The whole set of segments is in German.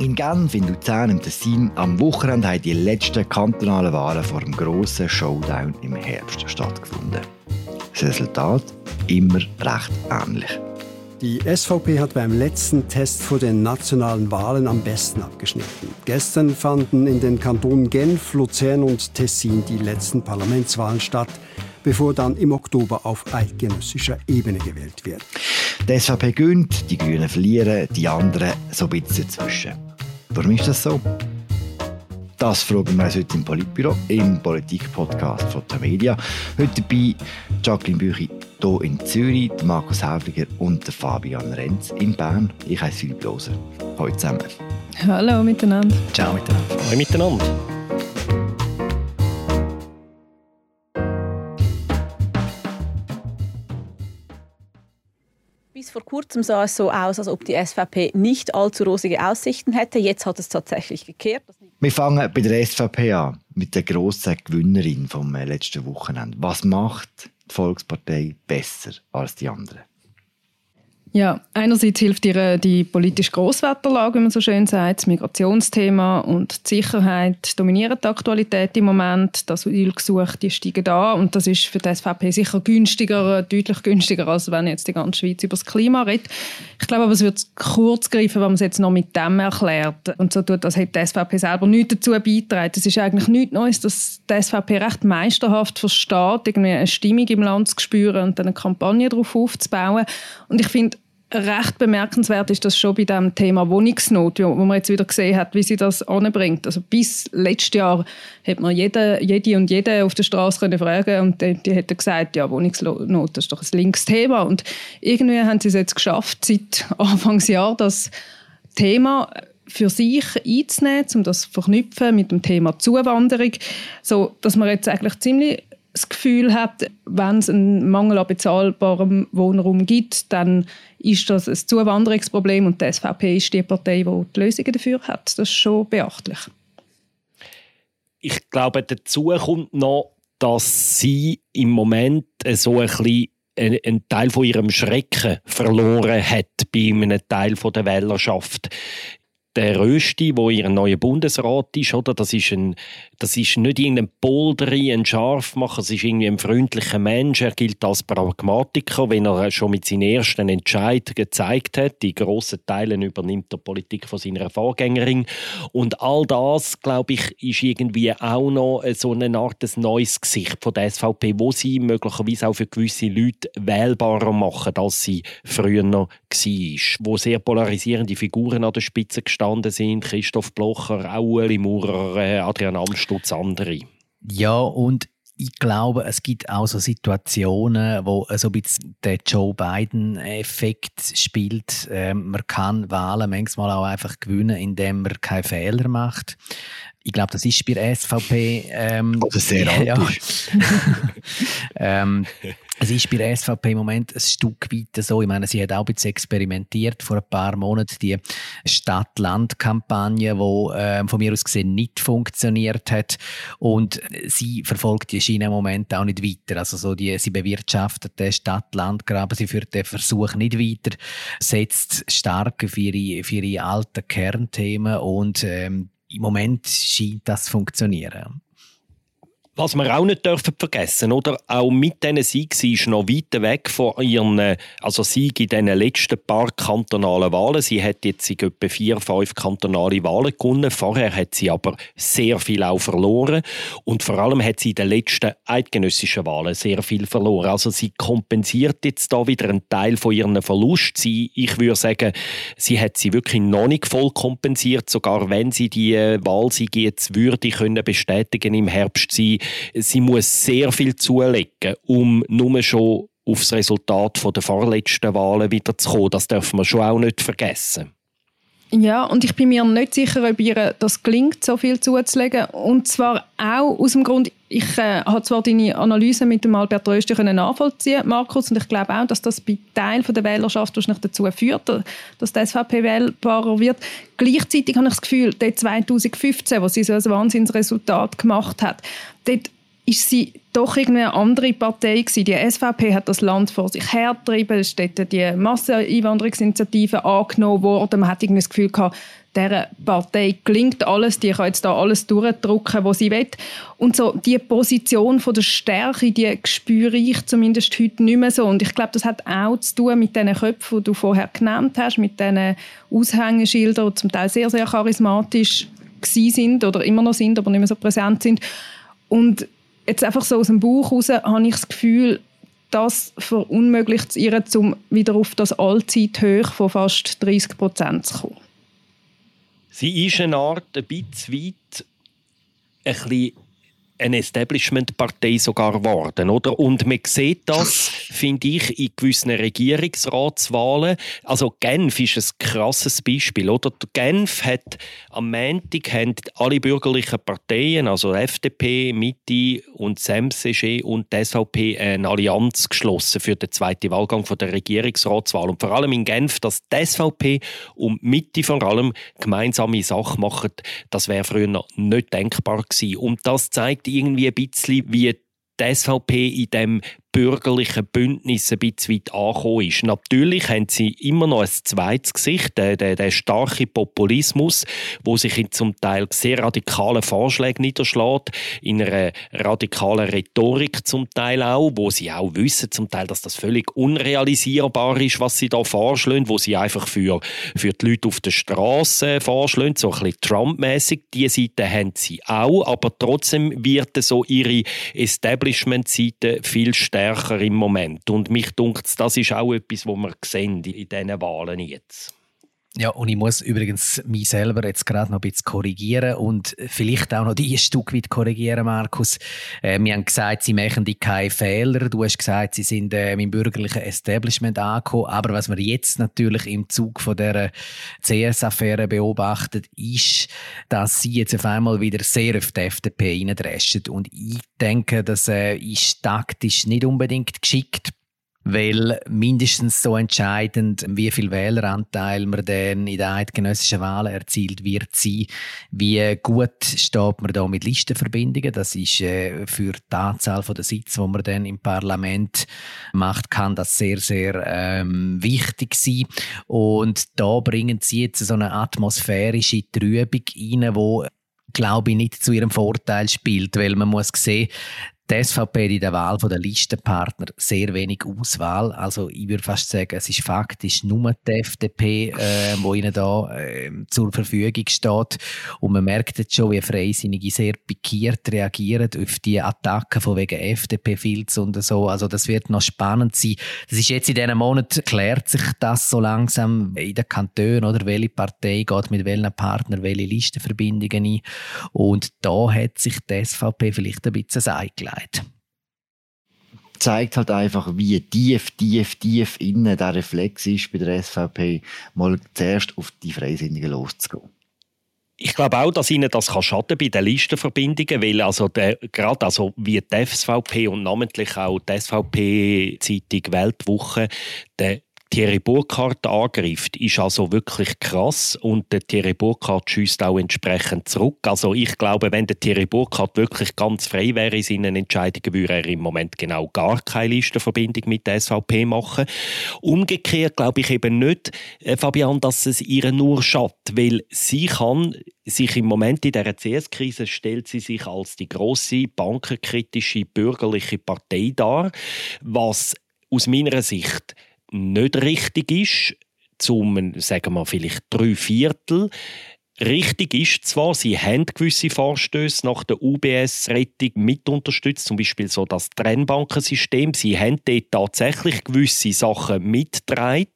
In Genf, in Luzern, im Tessin, am Wochenende haben die letzten kantonalen Wahlen vor dem grossen Showdown im Herbst stattgefunden. Das Resultat immer recht ähnlich. Die SVP hat beim letzten Test vor den nationalen Wahlen am besten abgeschnitten. Gestern fanden in den Kantonen Genf, Luzern und Tessin die letzten Parlamentswahlen statt, bevor dann im Oktober auf eidgenössischer Ebene gewählt wird. Die SVP gönnt, die Grünen verlieren, die anderen so ein bisschen dazwischen. Warum ist das so? Das fragen wir uns heute im Politbüro, im Politik-Podcast von der Media. Heute dabei Jacqueline Büchi hier in Zürich, Markus Häfliger und Fabian Renz in Bern. Ich heiße Philipp Loser. Hallo zusammen. Hallo miteinander. Ciao miteinander. Hallo miteinander. Bis vor kurzem sah es so aus, als ob die SVP nicht allzu rosige Aussichten hätte. Jetzt hat es tatsächlich gekehrt. Wir fangen bei der SVP an, mit der grossen Gewinnerin vom letzten Wochenende. Was macht die Volkspartei besser als die anderen? Ja, einerseits hilft ihr die politische Grosswetterlage, wie man so schön sagt, das Migrationsthema und die Sicherheit dominieren die Aktualität im Moment. Das Asylgesuch, die steigen da und das ist für die SVP sicher günstiger, deutlich günstiger, als wenn jetzt die ganze Schweiz über das Klima redet. Ich glaube aber, es wird kurz greifen, wenn man es jetzt noch mit dem erklärt und so tut, als hätte die SVP selber nichts dazu beitragen. Es ist eigentlich nichts Neues, dass die SVP recht meisterhaft versteht, irgendwie eine Stimmung im Land zu spüren und dann eine Kampagne darauf aufzubauen. Und ich finde, recht bemerkenswert ist das schon bei dem Thema Wohnungsnot, wo man jetzt wieder gesehen hat, wie sie das anbringt. Also bis letztes Jahr hat man jede, jede und jede auf der Straße können fragen und die, die hätten gesagt, ja Wohnungsnot das ist doch ein links Thema und irgendwie haben sie es jetzt geschafft, seit Anfangsjahr das Thema für sich einzunehmen, um das zu verknüpfen mit dem Thema Zuwanderung, so dass man jetzt eigentlich ziemlich das Gefühl hat, wenn es einen Mangel an bezahlbarem Wohnraum gibt, dann ist das ein Zuwanderungsproblem und die SVP ist die Partei, die die Lösungen dafür hat. Das ist schon beachtlich. Ich glaube, dazu kommt noch, dass sie im Moment so ein bisschen einen Teil von ihrem Schrecken verloren hat bei einem Teil der Wählerschaft der Rösti, wo ihr neuer Bundesrat ist, oder? Das ist, ein, das ist nicht irgendein Poldery, ein Scharfmacher, es ist irgendwie ein freundlicher Mensch. Er gilt als Pragmatiker, wenn er schon mit seinen ersten Entscheid gezeigt hat. Die grossen Teile übernimmt der Politik von seiner Vorgängerin. Und all das, glaube ich, ist irgendwie auch noch so eine Art des neues Gesicht von der SVP, wo sie möglicherweise auch für gewisse Leute wählbarer machen, als sie früher noch war. Wo sehr polarisierende Figuren an der Spitze gestanden gestanden sind, Christoph Blocher, auch Ueli Maurer, äh, Adrian Amstutz, andere. Ja, und ich glaube, es gibt auch so Situationen, wo so ein bisschen der Joe Biden-Effekt spielt. Ähm, man kann Wahlen manchmal auch einfach gewinnen, indem man keine Fehler macht. Ich glaube, das ist bei der SVP. Ähm, Oder sehr ja. ähm, es ist bei der SVP im Moment ein Stück weit so. Ich meine, sie hat auch ein bisschen experimentiert vor ein paar Monaten, die Stadt-Land-Kampagne, die äh, von mir aus gesehen nicht funktioniert hat. Und sie verfolgt die Schiene im Moment auch nicht weiter. Also so die, sie bewirtschaftet den Stadt-Land-Graben, sie führt den Versuch nicht weiter, setzt stark für ihre, für ihre alten Kernthemen und ähm, im Moment scheint das zu funktionieren. Was wir auch nicht dürfen vergessen, oder? Auch mit diesen Sieg sie ist noch weit weg von ihren, also Sieg in den letzten paar kantonalen Wahlen. Sie hat jetzt etwa vier, fünf kantonale Wahlen gewonnen. Vorher hat sie aber sehr viel auch verloren. Und vor allem hat sie in den letzten eidgenössischen Wahlen sehr viel verloren. Also sie kompensiert jetzt da wieder einen Teil von ihren Verlust. Sie, ich würde sagen, sie hat sie wirklich noch nicht voll kompensiert, sogar wenn sie die äh, Wahlsiege jetzt würde können bestätigen im Herbst. Sie sie muss sehr viel zulegen, um nur schon auf das Resultat der vorletzten Wahlen wieder zu kommen. Das dürfen wir schon auch nicht vergessen. Ja, und ich bin mir nicht sicher, ob ihr das gelingt, so viel zuzulegen. Und zwar auch aus dem Grund, ich äh, habe zwar deine Analyse mit dem Albert Rösti nachvollziehen, Markus, und ich glaube auch, dass das bei Teil der Wählerschaft wahrscheinlich dazu führt, dass die SVP wählbarer wird. Gleichzeitig habe ich das Gefühl, dort 2015, wo sie so ein Wahnsinnsresultat gemacht hat, dort ist sie doch irgendwie eine andere Partei gewesen. Die SVP hat das Land vor sich hergetrieben, es ist die Masseneinwanderungsinitiative angenommen worden. Man hat irgendwie das Gefühl gehabt, dieser Partei gelingt alles, die kann jetzt da alles durchdrücken, was sie will. Und so die Position von der Stärke, die spüre ich zumindest heute nicht mehr so. Und ich glaube, das hat auch zu tun mit diesen Köpfen, die du vorher genannt hast, mit diesen Aushängeschildern, die zum Teil sehr, sehr charismatisch sind oder immer noch sind, aber nicht mehr so präsent sind. Und jetzt einfach so aus dem Buch heraus habe ich das Gefühl, das verunmöglicht es ihr, um wieder auf das Allzeithoch von fast 30 Prozent zu kommen. Sie ist eine Art, ein bisschen weit, ein bisschen eine Establishment-Partei sogar geworden, oder? Und man sieht das, finde ich, in gewissen Regierungsratswahlen. Also Genf ist ein krasses Beispiel, oder? Genf hat am Montag haben alle bürgerlichen Parteien, also FDP, Mitte und SMCG und die SVP eine Allianz geschlossen für den zweiten Wahlgang von der Regierungsratswahl. Und vor allem in Genf, dass die SVP und Mitte vor allem gemeinsame Sachen machen, das wäre früher noch nicht denkbar gewesen. Und das zeigt irgendwie ein bisschen, wie die SVP in dem bürgerlichen Bündnis ein bisschen weit angekommen ist. Natürlich haben sie immer noch ein zweites Gesicht, der, der, der starke Populismus, wo sich in zum Teil sehr radikalen Vorschlägen niederschlägt, in einer radikalen Rhetorik zum Teil auch, wo sie auch wissen zum Teil, dass das völlig unrealisierbar ist, was sie da vorschlagen, wo sie einfach für, für die Leute auf der Straße vorschlagen, so ein bisschen Trump-mäßig. Diese Seite haben sie auch, aber trotzdem wird so ihre Establishment-Seite viel stärker stärker im Moment. Und mich dunkt das ist auch etwas, was wir sehen in diesen Wahlen jetzt. Ja, und ich muss übrigens mich selber jetzt gerade noch ein bisschen korrigieren und vielleicht auch noch die Stück weit korrigieren, Markus. Äh, wir haben gesagt, sie machen die keine Fehler. Du hast gesagt, sie sind äh, im bürgerlichen Establishment angekommen. Aber was wir jetzt natürlich im Zug von der CS-Affäre beobachtet, ist, dass sie jetzt auf einmal wieder sehr auf die FDP reindreschen. Und ich denke, das äh, ist taktisch nicht unbedingt geschickt weil mindestens so entscheidend, wie viel Wähleranteil man dann in den eidgenössischen Wahlen erzielt wird sein, wie gut steht man da mit Listenverbindungen. Das ist äh, für die Anzahl der Sitze, die man dann im Parlament macht, kann das sehr, sehr ähm, wichtig sein. Und da bringen sie jetzt so eine atmosphärische Trübung rein, wo glaube ich, nicht zu ihrem Vorteil spielt, weil man muss sehen, die SVP in der Wahl der Listenpartner sehr wenig Auswahl. Also ich würde fast sagen, es ist faktisch nur die FDP, äh, wo ihnen da äh, zur Verfügung steht. Und man merkt jetzt schon, wie Freisinnige sehr pikiert reagieren auf die Attacken von wegen FDP-Filz und so. Also das wird noch spannend sein. Das ist jetzt in diesem Monat klärt sich das so langsam in den Kantonen, oder? Welche Partei geht mit welchen Partner welche Listenverbindungen ein. Und da hat sich die SVP vielleicht ein bisschen eingelegt sagt. Zeigt halt einfach, wie tief, tief, tief innen der Reflex ist bei der SVP, mal zuerst auf die Freisinnigen loszugehen ich glaube auch, dass ihnen das kann schaden bei den Listenverbindungen, weil also der, gerade also wie die SVP und namentlich auch die SVP-Zeitung Weltwoche, der Thierry Burkhardt angreift, ist also wirklich krass und der Thierry Burkhardt schießt auch entsprechend zurück. Also ich glaube, wenn der Thierry Burkhardt wirklich ganz frei wäre in seinen Entscheidungen, würde er im Moment genau gar keine Listenverbindung mit der SVP machen. Umgekehrt glaube ich eben nicht, äh, Fabian, dass es ihr nur schadet, weil sie kann sich im Moment in dieser CS-Krise stellt sie sich als die große bankenkritische bürgerliche Partei dar, was aus meiner Sicht nicht richtig ist, zum, sagen wir vielleicht drei Viertel, Richtig ist zwar, sie haben gewisse Vorstöße nach der UBS-Rettung mit unterstützt, zum Beispiel so das Trennbankensystem. Sie haben dort tatsächlich gewisse Sachen mitgetragen.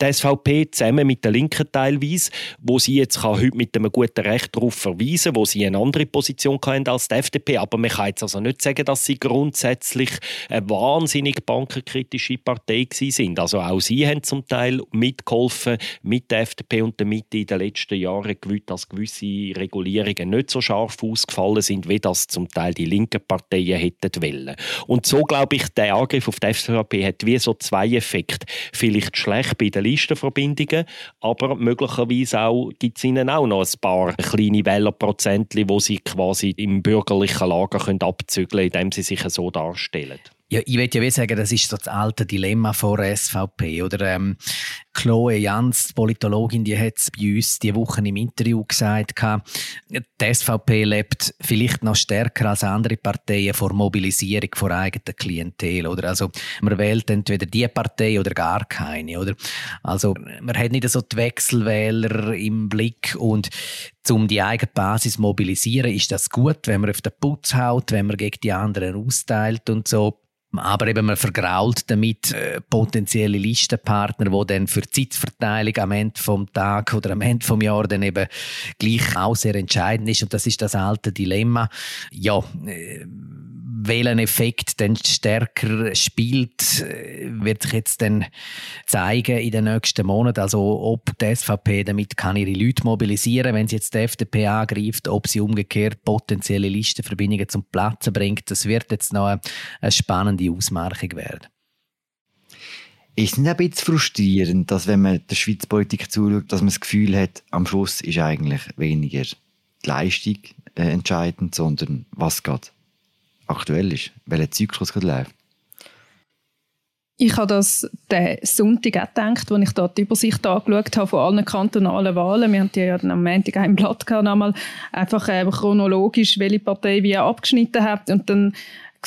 Die SVP zusammen mit der Linken teilweise, wo sie jetzt kann heute mit einem guten Recht darauf verweisen wo sie eine andere Position hatten als die FDP. Aber man kann jetzt also nicht sagen, dass sie grundsätzlich eine wahnsinnig bankenkritische Partei sind. Also auch sie haben zum Teil mitgeholfen mit der FDP und der Mitte in den letzten Jahren dass gewisse Regulierungen nicht so scharf ausgefallen sind, wie das zum Teil die linken Parteien hätten wollen. Und so glaube ich, der Angriff auf die SVP hat wie so zwei Effekte. Vielleicht schlecht bei den Listenverbindungen, aber möglicherweise gibt es ihnen auch noch ein paar kleine Wählerprozentli, wo sie quasi im bürgerlichen Lager können abzügeln indem sie sich so darstellen. Ja, ich würde ja sagen, das ist so das alte Dilemma vor der SVP. Oder ähm, Chloe Jans, die Politologin, die hat es bei uns diese Woche im Interview gesagt, die SVP lebt vielleicht noch stärker als andere Parteien vor Mobilisierung vor eigenen Klientel. Oder? Also man wählt entweder die Partei oder gar keine. Oder? Also man hat nicht so die Wechselwähler im Blick und um die eigene Basis zu mobilisieren, ist das gut, wenn man auf den Putz haut, wenn man gegen die anderen austeilt und so. Aber eben man vergrault damit äh, potenzielle Listenpartner, die dann für die Zeitverteilung am Ende vom Tag oder am Ende vom Jahr dann eben gleich auch sehr entscheidend ist. Und das ist das alte Dilemma. Ja, äh, welchen Effekt dann stärker spielt, wird sich jetzt dann zeigen in den nächsten Monaten. Also ob die SVP damit kann ihre Leute mobilisieren, wenn sie jetzt die FDP angreift, ob sie umgekehrt potenzielle Listenverbindungen zum Platzen bringt, das wird jetzt noch eine, eine spannende Ausmarkung werden. Ist es nicht ein bisschen frustrierend, dass wenn man der Schweizer Politik zuschaut, dass man das Gefühl hat, am Schluss ist eigentlich weniger die Leistung äh, entscheidend, sondern was geht aktuell ist, welcher Zyklus gerade läuft? Ich habe das den Sonntag auch gedacht, als ich dort die Übersicht angeschaut habe von allen kantonalen Wahlen. Wir haben die ja dann am Montag auch im Blatt gehabt, einmal einfach äh, chronologisch, welche Partei wie abgeschnitten hat. Und dann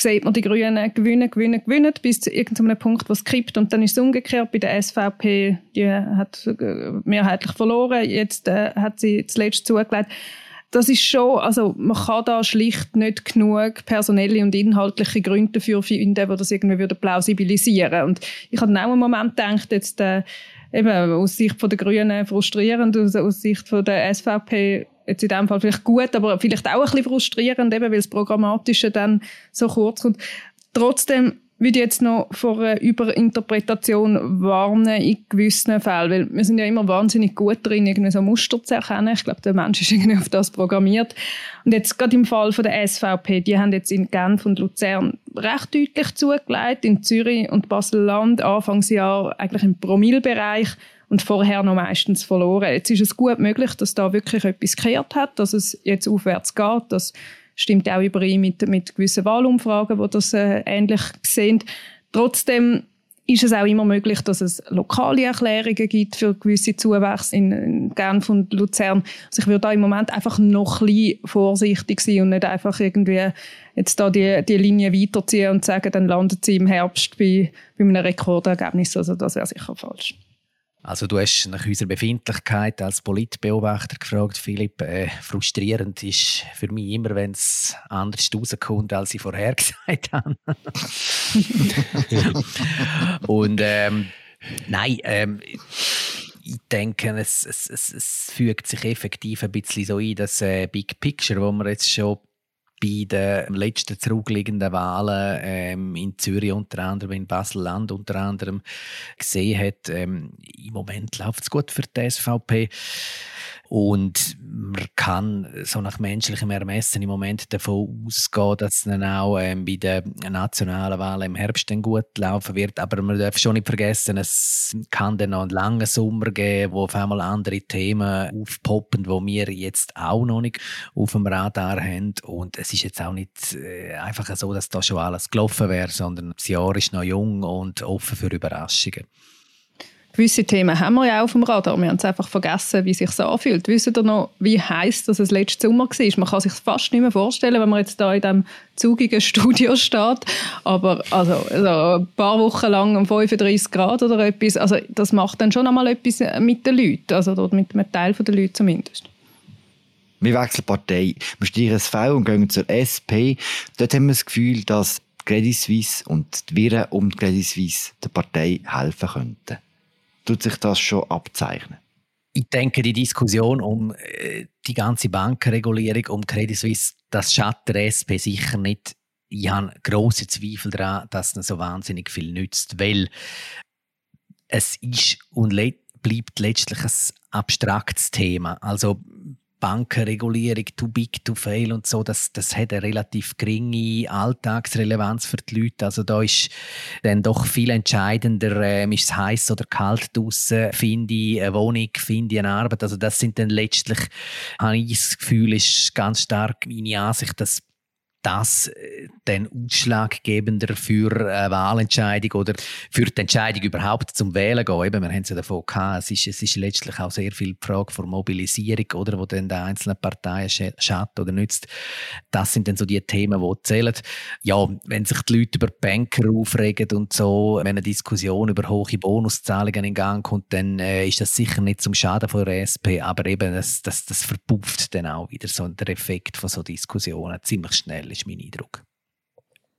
sieht man die Grünen gewinnen, gewinnen, gewinnen, bis zu irgendeinem Punkt, wo es kippt. Und dann ist es umgekehrt bei der SVP, die hat äh, mehrheitlich verloren. Jetzt äh, hat sie zuletzt zugelegt das ist schon, also man kann da schlicht nicht genug personelle und inhaltliche Gründe dafür finden, die das irgendwie würde plausibilisieren. Und ich habe auch einen Moment gedacht, jetzt äh, eben aus Sicht von der Grünen frustrierend, aus, aus Sicht von der SVP jetzt in dem Fall vielleicht gut, aber vielleicht auch ein bisschen frustrierend, eben weil das Programmatische dann so kurz kommt. Trotzdem würde jetzt noch vor einer Überinterpretation warnen in gewissen Fällen, weil wir sind ja immer wahnsinnig gut drin, irgendwie so Muster zu erkennen. Ich glaube, der Mensch ist irgendwie auf das programmiert. Und jetzt gerade im Fall von der SVP, die haben jetzt in Genf und Luzern recht deutlich zugelegt, in Zürich und Basel-Land Anfangsjahr eigentlich im Promillbereich und vorher noch meistens verloren. Jetzt ist es gut möglich, dass da wirklich etwas gekehrt hat, dass es jetzt aufwärts geht, dass stimmt auch überein mit, mit gewissen Wahlumfragen, die das äh, ähnlich sehen. Trotzdem ist es auch immer möglich, dass es lokale Erklärungen gibt für gewisse Zuwächse in, in Genf und Luzern. Also ich würde da im Moment einfach noch ein bisschen vorsichtig sein und nicht einfach irgendwie jetzt da die, die Linie weiterziehen und sagen, dann landet sie im Herbst bei, bei einem Rekordergebnis. Also das wäre sicher falsch. Also du hast nach unserer Befindlichkeit als Politbeobachter gefragt, Philipp. Äh, frustrierend ist für mich immer, wenn es anders rauskommt, als ich vorher gesagt habe. Und ähm, nein, ähm, ich denke, es, es, es, es, fügt sich effektiv ein bisschen so ein, das äh, Big Picture, wo wir jetzt schon bei den letzten zurückliegenden Wahlen ähm, in Zürich unter anderem, in Basel-Land unter anderem gesehen hat. Ähm, Im Moment läuft es gut für die SVP. Und man kann so nach menschlichem Ermessen im Moment davon ausgehen, dass es dann auch ähm, bei den nationalen Wahlen im Herbst dann gut laufen wird. Aber man darf schon nicht vergessen, es kann dann noch einen langen Sommer geben, wo auf einmal andere Themen aufpoppen, wo wir jetzt auch noch nicht auf dem Radar haben. Und es ist jetzt auch nicht äh, einfach so, dass da schon alles gelaufen wäre, sondern das Jahr ist noch jung und offen für Überraschungen gewisse Themen haben wir ja auch auf dem Radar. Wir haben es einfach vergessen, wie es sich anfühlt. Wisst ihr noch, wie heiß das es letzten Sommer war? Man kann sich fast nicht mehr vorstellen, wenn man jetzt da in diesem zugigen Studio steht. Aber also, also ein paar Wochen lang um 35 Grad oder etwas, also das macht dann schon einmal etwas mit den Leuten, also mit einem Teil der Leute zumindest. Wir wechseln Partei. Wir steigen das V und gehen zur SP. Dort haben wir das Gefühl, dass Credit Suisse und die Viren um Credit Suisse der Partei helfen könnten tut sich das schon abzeichnen? Ich denke, die Diskussion um äh, die ganze Bankenregulierung, um Credit Suisse, das schadet der SP sicher nicht. Ich habe große Zweifel daran, dass es so wahnsinnig viel nützt, weil es ist und le bleibt letztlich ein abstraktes Thema. Also Bankenregulierung, too big to fail und so, das, das hat eine relativ geringe Alltagsrelevanz für die Leute. Also da ist dann doch viel entscheidender, äh, ist es heiß oder kalt draußen, finde ich eine Wohnung, finde ich eine Arbeit. Also das sind dann letztlich, habe ich das Gefühl, ist ganz stark meine Ansicht, dass das äh, dann ausschlaggebender für eine Wahlentscheidung oder für die Entscheidung überhaupt zum Wählen gehen. Eben, wir haben es ja davon gehabt, es ist, es ist letztlich auch sehr viel die Frage von Mobilisierung, oder, wo dann die einzelnen Parteien schadet oder nützt. Das sind dann so die Themen, die zählen. Ja, wenn sich die Leute über Banker aufregen und so, wenn eine Diskussion über hohe Bonuszahlungen in Gang kommt, dann äh, ist das sicher nicht zum Schaden von der SP, aber eben das, das, das verpufft dann auch wieder so der Effekt von so Diskussionen ziemlich schnell ist mein Eindruck.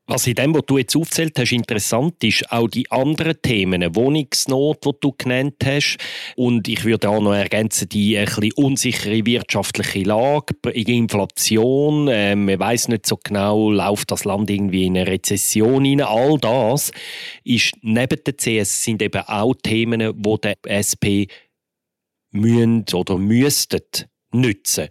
Was in dem, was du jetzt aufzählt hast, interessant ist, auch die anderen Themen, Wohnungsnot, die du genannt hast, und ich würde auch noch ergänzen, die ein bisschen unsichere wirtschaftliche Lage, Inflation, äh, man weiß nicht so genau, läuft das Land irgendwie in eine Rezession hinein, all das ist neben der CS sind eben auch Themen, wo der SP müssen oder müssten nützen.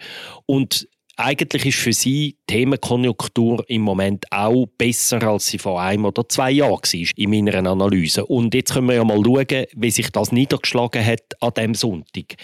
Und eigentlich ist für sie die Themenkonjunktur im Moment auch besser, als sie vor einem oder zwei Jahren war, in meiner Analyse. Und jetzt können wir ja mal schauen, wie sich das niedergeschlagen hat an diesem Sonntag.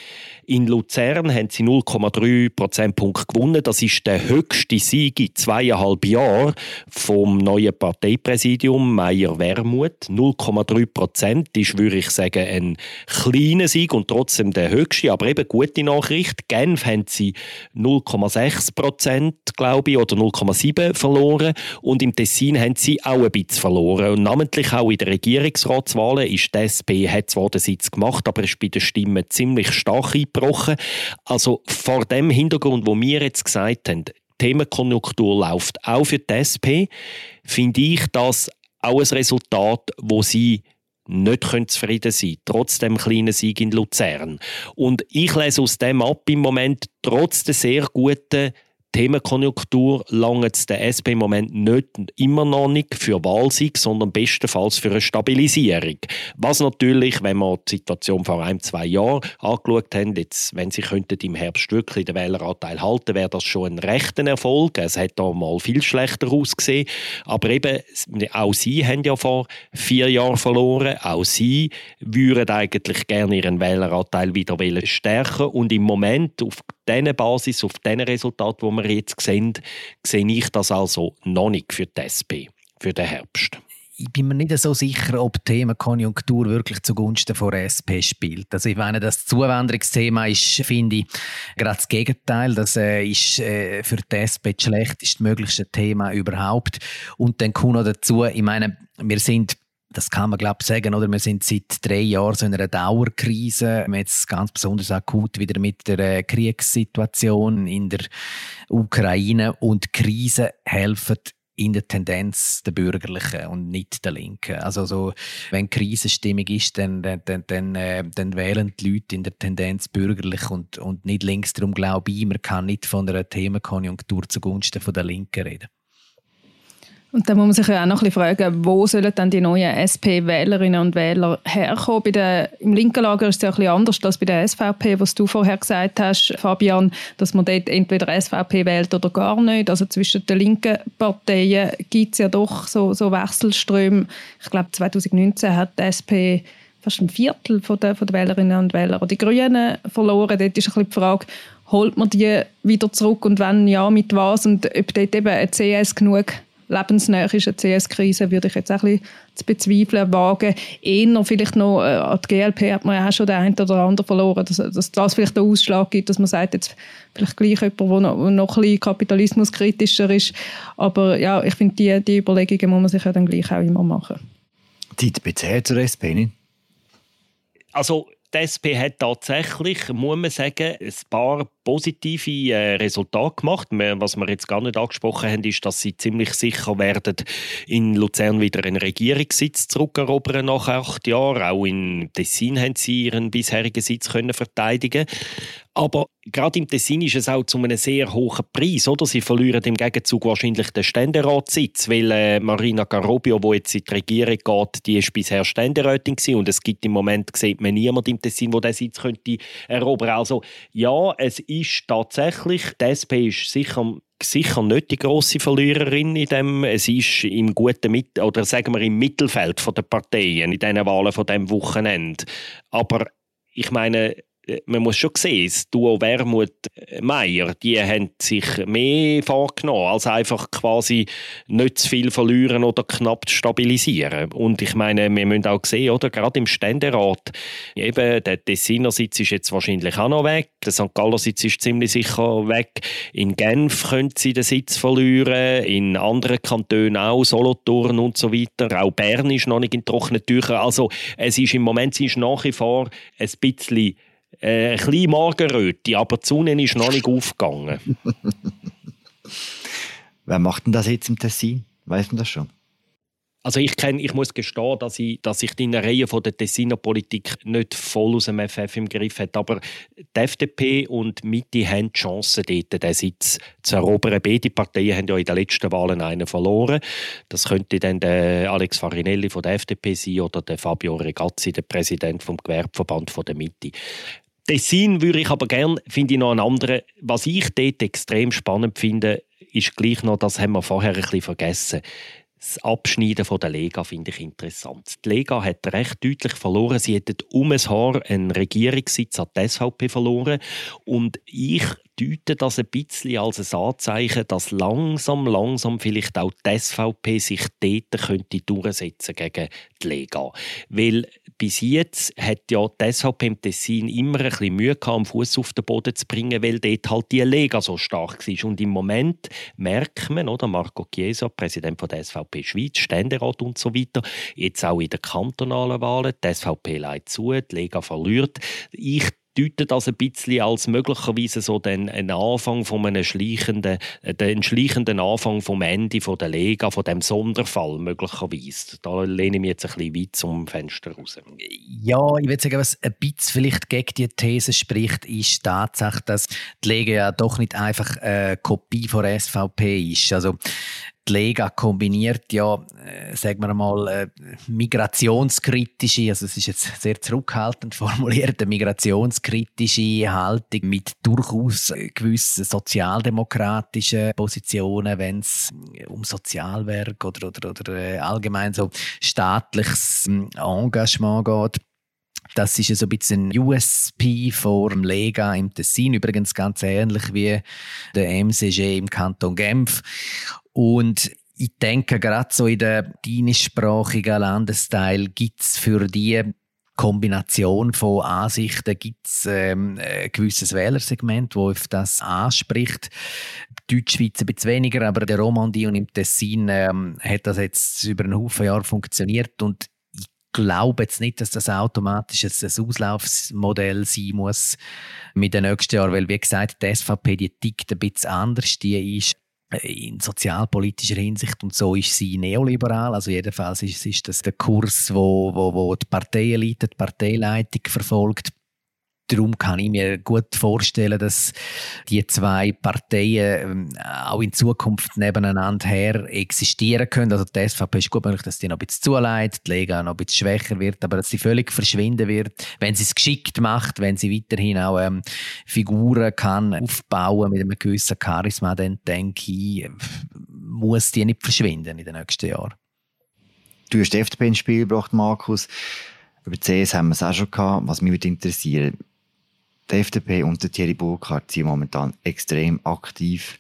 In Luzern haben sie 0,3 Prozentpunkte gewonnen. Das ist der höchste Sieg in zweieinhalb Jahren vom neuen Parteipräsidium Meier-Wermuth. 0,3 Prozent ist, würde ich sagen, ein kleiner Sieg und trotzdem der höchste. Aber eben gute Nachricht. Genf haben sie 0,6 Prozent, glaube ich, oder 0,7 verloren. Und im Tessin haben sie auch ein bisschen verloren. Und namentlich auch in den Regierungsratswahlen ist die SP, hat zwar den Sitz gemacht, aber ist bei den Stimmen ziemlich stark eingebrochen. Also vor dem Hintergrund, wo wir jetzt gesagt haben, die Themenkonjunktur läuft auch für die SP, finde ich das auch ein Resultat, wo sie nicht zufrieden sein trotz dem kleinen Sieg in Luzern. Und ich lese aus dem ab im Moment, trotz der sehr guten Themenkonjunktur langt der SP im Moment nicht immer noch nicht für Wahlsieg, sondern bestenfalls für eine Stabilisierung. Was natürlich, wenn wir die Situation vor ein, zwei Jahren angeschaut haben, jetzt, wenn sie könnten im Herbst wirklich den Wähleranteil halten, wäre das schon ein rechter Erfolg. Es hat da mal viel schlechter ausgesehen. Aber eben, auch sie haben ja vor vier Jahren verloren. Auch sie würden eigentlich gerne ihren Wähleranteil wieder stärken. Und im Moment, auf dieser Basis, auf diesen Resultat, wo wir jetzt sehen, sehe ich das also noch nicht für die SP, für den Herbst ich bin mir nicht so sicher, ob das Thema Konjunktur wirklich zugunsten von SP spielt. Also ich meine, das Zuwanderungsthema ist, finde ich, gerade das Gegenteil. Das äh, ist äh, für die SP das schlechteste möglichste Thema überhaupt. Und dann kommt noch dazu, ich meine, wir sind das kann man glaube ich sagen, oder? Wir sind seit drei Jahren so in einer Dauerkrise. Jetzt ganz besonders akut wieder mit der äh, Kriegssituation in der Ukraine und Krise helfen in der Tendenz der Bürgerlichen und nicht der Linken. Also so, wenn Krisenstimmung ist, dann, dann, dann, dann, äh, dann wählen die Leute in der Tendenz bürgerlich und, und nicht links. Darum glaube ich, man kann nicht von einer Themenkonjunktur zugunsten von der Linken reden. Und dann muss man sich ja auch noch ein bisschen fragen, wo sollen dann die neuen SP-Wählerinnen und Wähler herkommen? Bei der, Im linken Lager ist es ja ein bisschen anders als bei der SVP, was du vorher gesagt hast, Fabian, dass man dort entweder SVP wählt oder gar nicht. Also zwischen den linken Parteien gibt es ja doch so, so Wechselströme. Ich glaube, 2019 hat die SP fast ein Viertel von der, von der Wählerinnen und Wähler oder die Grünen verloren. Dort ist ein bisschen die Frage, holt man die wieder zurück und wenn ja, mit was? Und ob dort eben CS genug lebensnähe ist eine CS-Krise, würde ich jetzt auch ein bisschen zu bezweifeln wagen. Eher vielleicht noch, äh, an die GLP hat man ja auch schon den einen oder anderen verloren, dass, dass das vielleicht den Ausschlag gibt, dass man sagt, jetzt vielleicht gleich jemand, der noch, noch ein bisschen kapitalismuskritischer ist. Aber ja, ich finde, die, die Überlegungen muss man sich ja dann gleich auch immer machen. Zeit bisher zur SP, nicht? Also die SP hat tatsächlich, muss man sagen, ein paar positive äh, Resultate gemacht. Was wir jetzt gar nicht angesprochen haben, ist, dass sie ziemlich sicher werden, in Luzern wieder einen Regierungssitz zurückerobern nach acht Jahren. Auch in Tessin haben sie ihren bisherigen Sitz können verteidigen Aber gerade im Tessin ist es auch zu einem sehr hohen Preis. Oder? Sie verlieren im Gegenzug wahrscheinlich den Ständeratssitz, weil äh, Marina Garobio, die jetzt in die Regierung geht, die ist bisher Ständerätin gewesen. und es gibt im Moment, sieht man niemand im Tessin, der diesen Sitz könnte erobern. Also ja, es ist tatsächlich, die SP ist sicher sicher nicht die große Verliererin in dem. Es ist im guten Mit oder sagen wir im Mittelfeld der Parteien in diesen Wahlen von dem Wochenende. Aber ich meine, man muss schon sehen, das Duo Wermut-Meier, äh, die haben sich mehr vorgenommen, als einfach quasi nicht zu viel verlieren oder knapp zu stabilisieren. Und ich meine, wir müssen auch sehen, oder, gerade im Ständerat, eben, der Tessiner Sitz ist jetzt wahrscheinlich auch noch weg, der St. Galler Sitz ist ziemlich sicher weg, in Genf können sie den Sitz verlieren, in anderen Kantonen auch, Solothurn und so weiter, auch Bern ist noch nicht in trockenen Tüchern, also es ist im Moment ist nach wie vor ein bisschen äh, ein bisschen Morgenröte, aber die Sonne ist noch nicht aufgegangen. Wer macht denn das jetzt im Tessin? Weiß man das schon? Also ich, kenn, ich muss gestehen, dass ich, dass ich die Reihe von der Tessiner Politik nicht voll aus dem FF im Griff habe. Aber die FDP und Mitte haben die Chance, dort den Sitz zu erobern. Beide Parteien haben ja in den letzten Wahlen einen verloren. Das könnte dann der Alex Farinelli von der FDP sein oder der Fabio Regazzi, der Präsident vom Gewerbeverband von der Mitte. Tessin würde ich aber gerne, finde ich noch einen anderen. Was ich dort extrem spannend finde, ist gleich noch, das haben wir vorher ein bisschen vergessen. Das Abschneiden von der Lega finde ich interessant. Die Lega hat recht deutlich verloren. Sie hätten um ein Haar einen Regierungssitz an die SVP verloren. Und ich deute das ein bisschen als ein Anzeichen, dass langsam, langsam vielleicht auch die SVP sich dort könnte durchsetzen gegen die Lega. Weil bis jetzt hat ja die SVP im Tessin immer ein bisschen Mühe gehabt, am Fuß auf den Boden zu bringen, weil dort halt die Lega so stark war. Und im Moment merkt man, oder Marco Chiesa, Präsident von der SVP Schweiz, Ständerat und so weiter, jetzt auch in den kantonalen Wahlen, die SVP leidet zu, die Lega verliert. Ich deutet das ein bisschen als möglicherweise so den, einen Anfang von einem schleichenden, äh, den schleichenden Anfang vom Ende von der Lega, von dem Sonderfall möglicherweise. Da lehne ich mich jetzt ein bisschen weit zum Fenster raus. Ja, ich würde sagen, was ein bisschen vielleicht gegen die These spricht, ist die Tatsache, dass die Lega ja doch nicht einfach eine Kopie von der SVP ist. Also die Lega kombiniert ja, äh, sagen wir mal, äh, migrationskritische, also es ist jetzt sehr zurückhaltend formuliert, eine migrationskritische Haltung mit durchaus gewissen sozialdemokratischen Positionen, wenn es um Sozialwerk oder, oder, oder äh, allgemein so staatliches hm, Engagement geht. Das ist so ein bisschen ein USP vor Lega im Tessin, übrigens ganz ähnlich wie der MCG im Kanton Genf. Und ich denke, gerade so in den dinischsprachigen Landesteil gibt es für die Kombination von Ansichten gibt's ähm, ein gewisses Wählersegment, das auf das anspricht. Die Deutschschweiz ein bisschen weniger, aber der Romandie und im Tessin ähm, hat das jetzt über einen Haufen Jahre funktioniert und ich glaube jetzt nicht, dass das automatisch ein Auslaufmodell sein muss mit den nächsten Jahren, weil wie gesagt, die SVP die tickt ein bisschen anders, die ist in sozialpolitischer Hinsicht und so ist sie neoliberal. Also jedenfalls ist, ist das der Kurs, wo, wo, wo die Parteielite, die Parteileitung verfolgt. Darum kann ich mir gut vorstellen, dass die zwei Parteien ähm, auch in Zukunft nebeneinander her existieren können. Also die SVP ist gut möglich, dass die noch ein bisschen zuleitet, die Lega noch ein bisschen schwächer wird, aber dass sie völlig verschwinden wird, wenn sie es geschickt macht, wenn sie weiterhin auch ähm, Figuren kann aufbauen mit einem gewissen Charisma, dann denke ich, muss die nicht verschwinden in den nächsten Jahren. Du hast die FDP ins Spiel gebracht, Markus. Über CS haben wir es auch schon gehabt. Was mich interessiert, die FDP und Thierry Burkhardt sind momentan extrem aktiv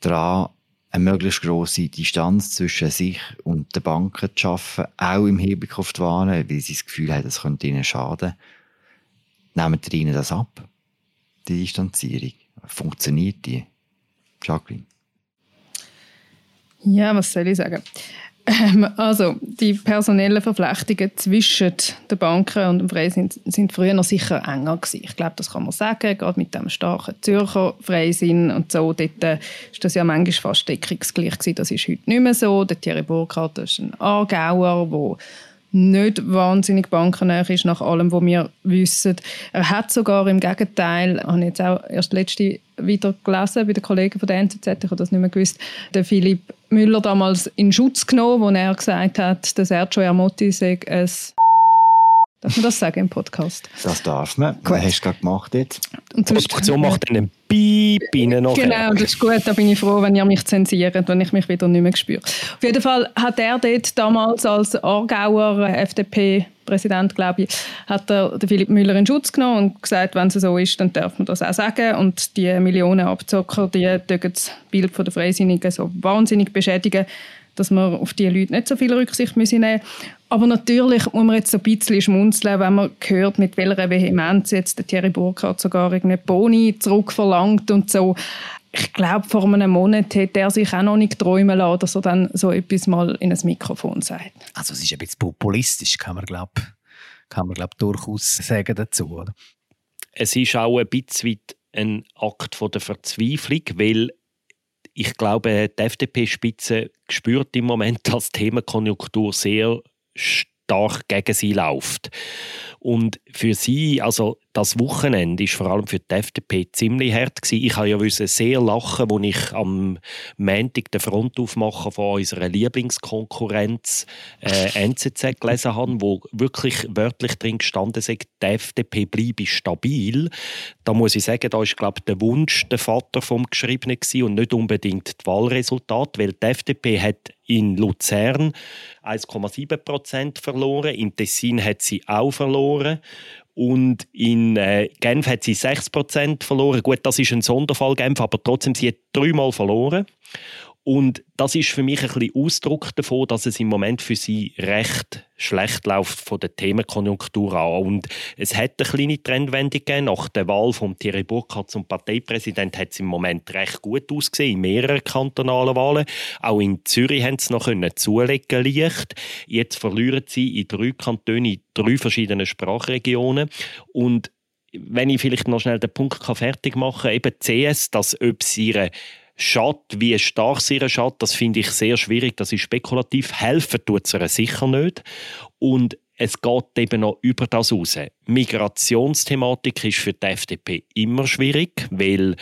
daran, eine möglichst grosse Distanz zwischen sich und den Banken zu schaffen, auch im Hinblick auf die Wahlen, weil sie das Gefühl haben, das könnte ihnen schaden. Nehmen die ihnen das ab, die Distanzierung? Funktioniert die? Jacqueline? Ja, was soll ich sagen? Ähm, also, die personellen Verflechtungen zwischen den Banken und dem Freisinn sind, früher noch sicher enger gewesen. Ich glaube, das kann man sagen, gerade mit dem starken Zürcher Freisinn und so. Dort äh, ist das ja manchmal fast deckungsgleich gewesen. Das ist heute nicht mehr so. Der Thierry Burkhardt ist ein Aargauer, der nicht wahnsinnig bankennäher ist nach allem, was wir wissen. Er hat sogar im Gegenteil, habe ich jetzt auch erst letzte wieder gelesen bei den Kollegen von der NZZ, ich habe das nicht mehr gewusst, den Philipp Müller damals in Schutz genommen, wo er gesagt hat, dass Sergio Ermotti sei ein Darf man das sagen im Podcast? Das darf man. Gut. Was hast du gerade gemacht jetzt? Und die Produktion macht einen Piep rein nachher. Genau, das ist gut. Da bin ich froh, wenn ihr mich zensiert, wenn ich mich wieder nicht mehr spüre. Auf jeden Fall hat er dort damals als Aargauer FDP-Präsident, glaube ich, hat er den Philipp Müller in Schutz genommen und gesagt, wenn es so ist, dann darf man das auch sagen. Und die Millionen Abzocker, die das Bild von der Freisinnigen so wahnsinnig beschädigen, dass man auf diese Leute nicht so viel Rücksicht müssen nehmen Aber natürlich muss man jetzt so ein bisschen schmunzeln, wenn man hört, mit welcher Vehemenz jetzt der Thierry Burkhardt sogar irgendeine Boni zurückverlangt und so. Ich glaube, vor einem Monat hätte er sich auch noch nicht träumen lassen, dass er dann so etwas mal in ein Mikrofon sagt. Also es ist ein bisschen populistisch, kann man glaube kann man glaub, durchaus sagen dazu. Oder? Es ist auch ein bisschen ein Akt von der Verzweiflung, weil ich glaube, die FDP-Spitze spürt im Moment, dass die Themenkonjunktur sehr stark gegen sie läuft. Und für sie, also das Wochenende ist vor allem für die FDP ziemlich hart. Ich habe ja sehr lachen, als ich am Montag den Frontaufmacher von unserer Lieblingskonkurrenz äh, NZZ gelesen habe, wo wirklich wörtlich drin gestanden ist, die FDP bleibe stabil. Da muss ich sagen, da ist glaube ich, der Wunsch der Vater vom Geschriebenen gewesen und nicht unbedingt das Wahlresultat, weil die FDP hat in Luzern 1,7 Prozent verloren, im Tessin hat sie auch verloren und in äh, Genf hat sie 6% verloren. Gut, das ist ein Sonderfall Genf, aber trotzdem, sie hat dreimal verloren. Und das ist für mich ein bisschen Ausdruck davon, dass es im Moment für sie recht schlecht läuft von der Themenkonjunktur an. Und es hat eine kleine Trendwende gegeben. Nach der Wahl von Thierry Burkhardt zum Parteipräsident hat es im Moment recht gut ausgesehen, in mehreren kantonalen Wahlen. Auch in Zürich haben sie noch können zulegen leicht. Jetzt verlieren sie in drei Kantonen, in drei verschiedenen Sprachregionen. Und wenn ich vielleicht noch schnell den Punkt fertig machen kann, eben CS, dass ob sie ihre Schatt, wie stark sie ihr Schatt, das finde ich sehr schwierig, das ist spekulativ. Helfen tut es sicher nicht. Und es geht eben noch über das raus. Migrationsthematik ist für die FDP immer schwierig, weil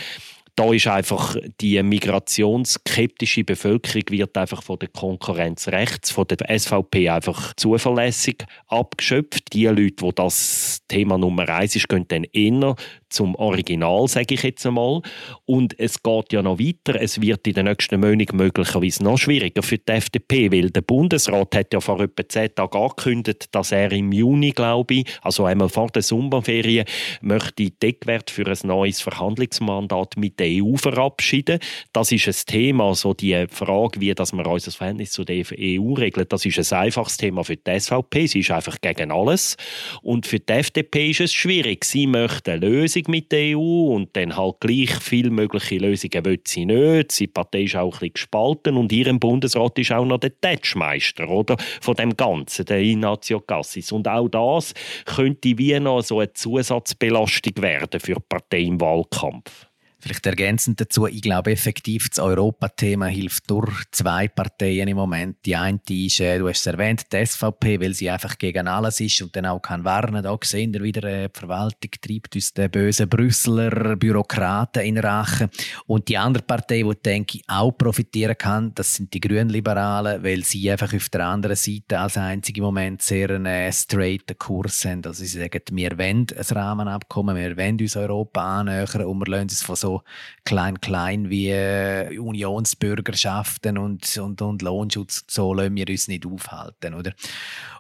da ist einfach die migrationsskeptische Bevölkerung wird einfach von der Konkurrenz rechts, von der SVP einfach zuverlässig abgeschöpft. Die Leute, wo das Thema Nummer eins ist, gehen dann eher zum Original, sage ich jetzt einmal. Und es geht ja noch weiter. Es wird in den nächsten Monaten möglicherweise noch schwieriger für die FDP, weil der Bundesrat hat ja vor etwa zehn Tagen angekündigt, dass er im Juni, glaube ich, also einmal vor der Sommerferien, möchte Deckwert für ein neues Verhandlungsmandat mit der EU verabschieden. Das ist ein Thema, so die Frage, wie dass wir unser Verhältnis zu der EU regeln, das ist ein einfaches Thema für die SVP. Sie ist einfach gegen alles. Und für die FDP ist es schwierig. Sie möchte eine Lösung Lösung mit der EU und dann halt gleich viele mögliche Lösungen will sie nicht. Die Partei ist auch ein bisschen gespalten und ihrem Bundesrat ist auch noch der Tätschmeister oder, von dem Ganzen, der Ignacio Cassis. Und auch das könnte wie noch so eine Zusatzbelastung werden für die Partei im Wahlkampf. Vielleicht ergänzend dazu, ich glaube effektiv, das Europathema hilft durch zwei Parteien im Moment. Die eine ist, äh, du hast es erwähnt, die SVP, weil sie einfach gegen alles ist und dann auch kann warnen. Da sehen wir wieder, äh, die Verwaltung treibt uns den bösen Brüsseler Bürokraten in Rachen. Und die andere Partei, die, denke ich, auch profitieren kann, das sind die Grünliberalen, weil sie einfach auf der anderen Seite als einzige Moment sehr einen äh, straighten Kurs haben. Also sie sagen, wir wollen ein Rahmenabkommen, wir wollen uns Europa annähern und wir lassen es von so so klein-klein wie äh, Unionsbürgerschaften und, und, und Lohnschutz, so lassen wir uns nicht aufhalten, oder?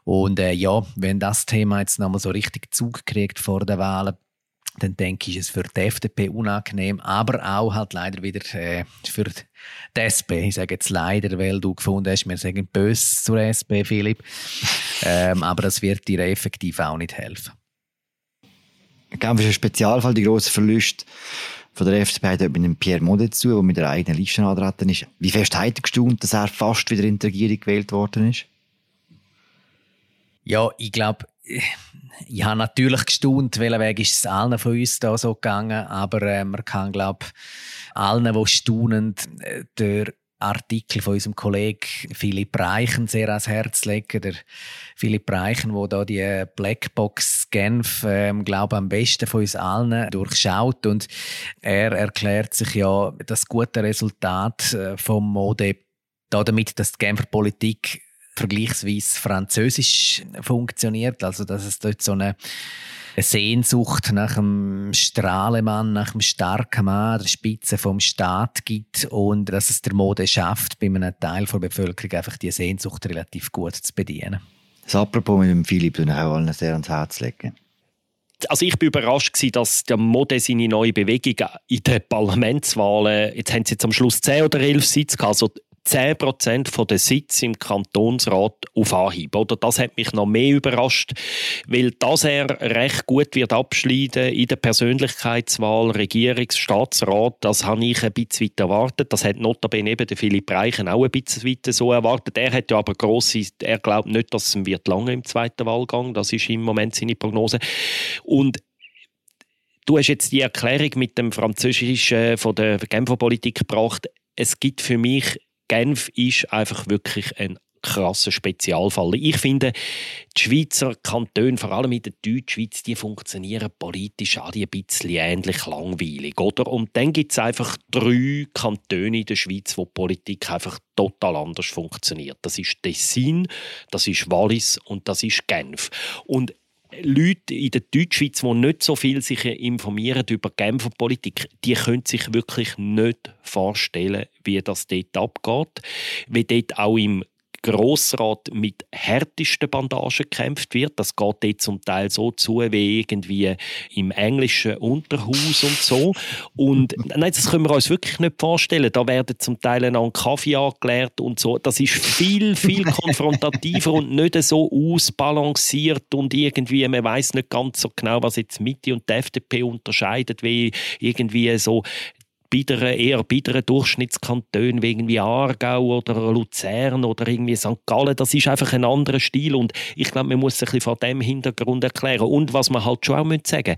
Und äh, ja, wenn das Thema jetzt nochmal so richtig Zug kriegt vor der Wahlen, dann denke ich, ist es für die FDP unangenehm, aber auch halt leider wieder äh, für die SP. Ich sage jetzt leider, weil du gefunden hast, wir sagen böse zur SP, Philipp. Ähm, aber das wird dir effektiv auch nicht helfen. Genf ist ein Spezialfall, die grossen Verluste von der FDP hat mit dem Pierre Modet zu, der mit der eigenen Liste antreten ist. Wie fest hat er gestaunt, dass er fast wieder in die Regierung gewählt worden ist? Ja, ich glaube, ich habe natürlich gestaunt, welchen Weg ist es allen von uns da so gegangen, aber äh, man kann, glaube allen, die staunen, äh, der Artikel von unserem Kollegen Philipp Reichen sehr ans Herz legen. Der Philipp Reichen, der da die Blackbox Genf, ähm, glaube am besten von uns allen durchschaut und er erklärt sich ja das gute Resultat äh, vom Mode damit, dass die Genfer Politik vergleichsweise französisch funktioniert, also dass es dort so eine Sehnsucht nach dem Strahlemann, nach dem starken Mann, der Spitze vom Staat gibt und dass es der Mode schafft, bei einem Teil der Bevölkerung einfach die Sehnsucht relativ gut zu bedienen. Das apropos mit dem Philipp, den ich auch allen sehr ans Herz legen. Also ich bin überrascht gewesen, dass der Mode seine neue Bewegung in den Parlamentswahlen, jetzt haben sie jetzt am Schluss 10 oder 11 Sitze gehabt, also 10% der Sitze im Kantonsrat auf Anhieb. Oder? Das hat mich noch mehr überrascht, weil das er recht gut wird abschneiden in der Persönlichkeitswahl Regierungs-, Staatsrat, das habe ich ein bisschen weit erwartet. Das hat notabene eben der Philipp Reichen auch ein bisschen weit so erwartet. Er hat ja aber grosse, er glaubt nicht, dass es wird lange im zweiten Wahlgang. Das ist im Moment seine Prognose. Und Du hast jetzt die Erklärung mit dem Französischen von der Genfer Politik gebracht. Es gibt für mich Genf ist einfach wirklich ein krasser Spezialfall. Ich finde, die Schweizer Kantone, vor allem in der Deutschschweiz, die funktionieren politisch alle ein bisschen ähnlich langweilig. Oder? Und dann gibt es einfach drei Kantone in der Schweiz, wo die Politik einfach total anders funktioniert. Das ist Tessin, das ist Wallis und das ist Genf. Und Leute in der Deutschschweiz, die nicht so viel sich informieren über Genfer Politik, die können sich wirklich nicht vorstellen, wie das dort abgeht. Wie dort auch im Grossrat mit härtesten Bandagen gekämpft wird. Das geht dort zum Teil so zu wie irgendwie im englischen Unterhaus und so. Und nein, das können wir uns wirklich nicht vorstellen. Da werden zum Teil an Kaffee angeleert und so. Das ist viel, viel konfrontativer und nicht so ausbalanciert und irgendwie, man weiß nicht ganz so genau, was jetzt Mitte und die FDP unterscheidet, wie irgendwie so biederen, eher biederen Durchschnittskantonen wie irgendwie Aargau oder Luzern oder irgendwie St. Gallen, das ist einfach ein anderer Stil und ich glaube, man muss sich ein bisschen vor dem Hintergrund erklären. Und was man halt schon auch sagen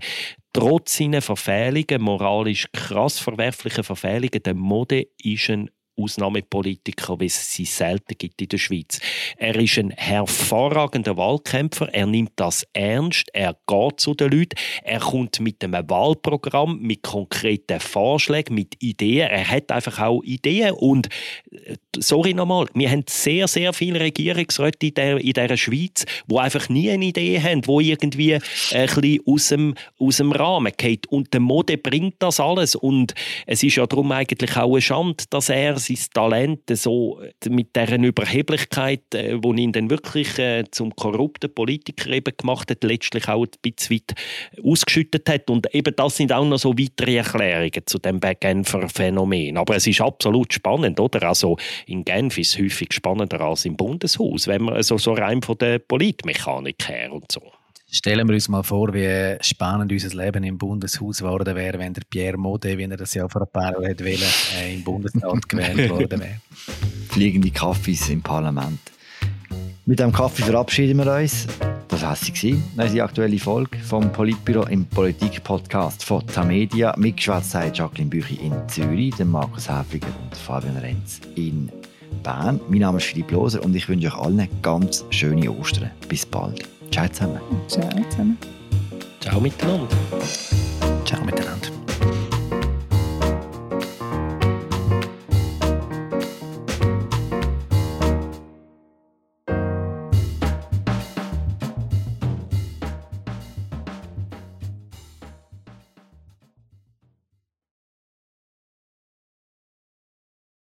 trotz seiner Verfehlungen, moralisch krass verwerflichen Verfehlungen, der Mode ist ein Ausnahmepolitiker, wie es sie selten gibt in der Schweiz. Er ist ein hervorragender Wahlkämpfer, er nimmt das ernst, er geht zu den Leuten, er kommt mit einem Wahlprogramm, mit konkreten Vorschlägen, mit Ideen. Er hat einfach auch Ideen und, äh, sorry nochmal, wir haben sehr, sehr viele Regierungsräte in, der, in dieser Schweiz, die einfach nie eine Idee haben, die irgendwie ein bisschen aus dem, aus dem Rahmen geht. Und der Mode bringt das alles und es ist ja darum eigentlich auch eine Schande, dass er sein Talent so mit deren Überheblichkeit, äh, wo ihn dann wirklich äh, zum korrupten Politiker eben gemacht hat, letztlich auch ein bisschen weit ausgeschüttet hat. Und eben das sind auch noch so weitere Erklärungen zu dem Genfer Phänomen. Aber es ist absolut spannend, oder? Also in Genf ist es häufig spannender als im Bundeshaus, wenn man so, so rein von der Politmechanik her und so. Stellen wir uns mal vor, wie spannend unser Leben im Bundeshaus geworden wäre, wenn der Pierre Mode, wie er das ja vor ein paar Jahren wollte, äh, im Bundesrat gewählt worden wäre. Fliegende Kaffees im Parlament. Mit dem Kaffee verabschieden wir uns. Das war unsere aktuelle Folge vom Politbüro im Politik-Podcast von Tamedia. Mitgeschwätzt haben Jacqueline Büchi in Zürich, Markus Häfiger und Fabian Renz in Bern. Mein Name ist Philipp Loser und ich wünsche euch allen ganz schöne Ostern. Bis bald. Ciao zusammen. Ciao zusammen. Ciao miteinander. Ciao miteinander.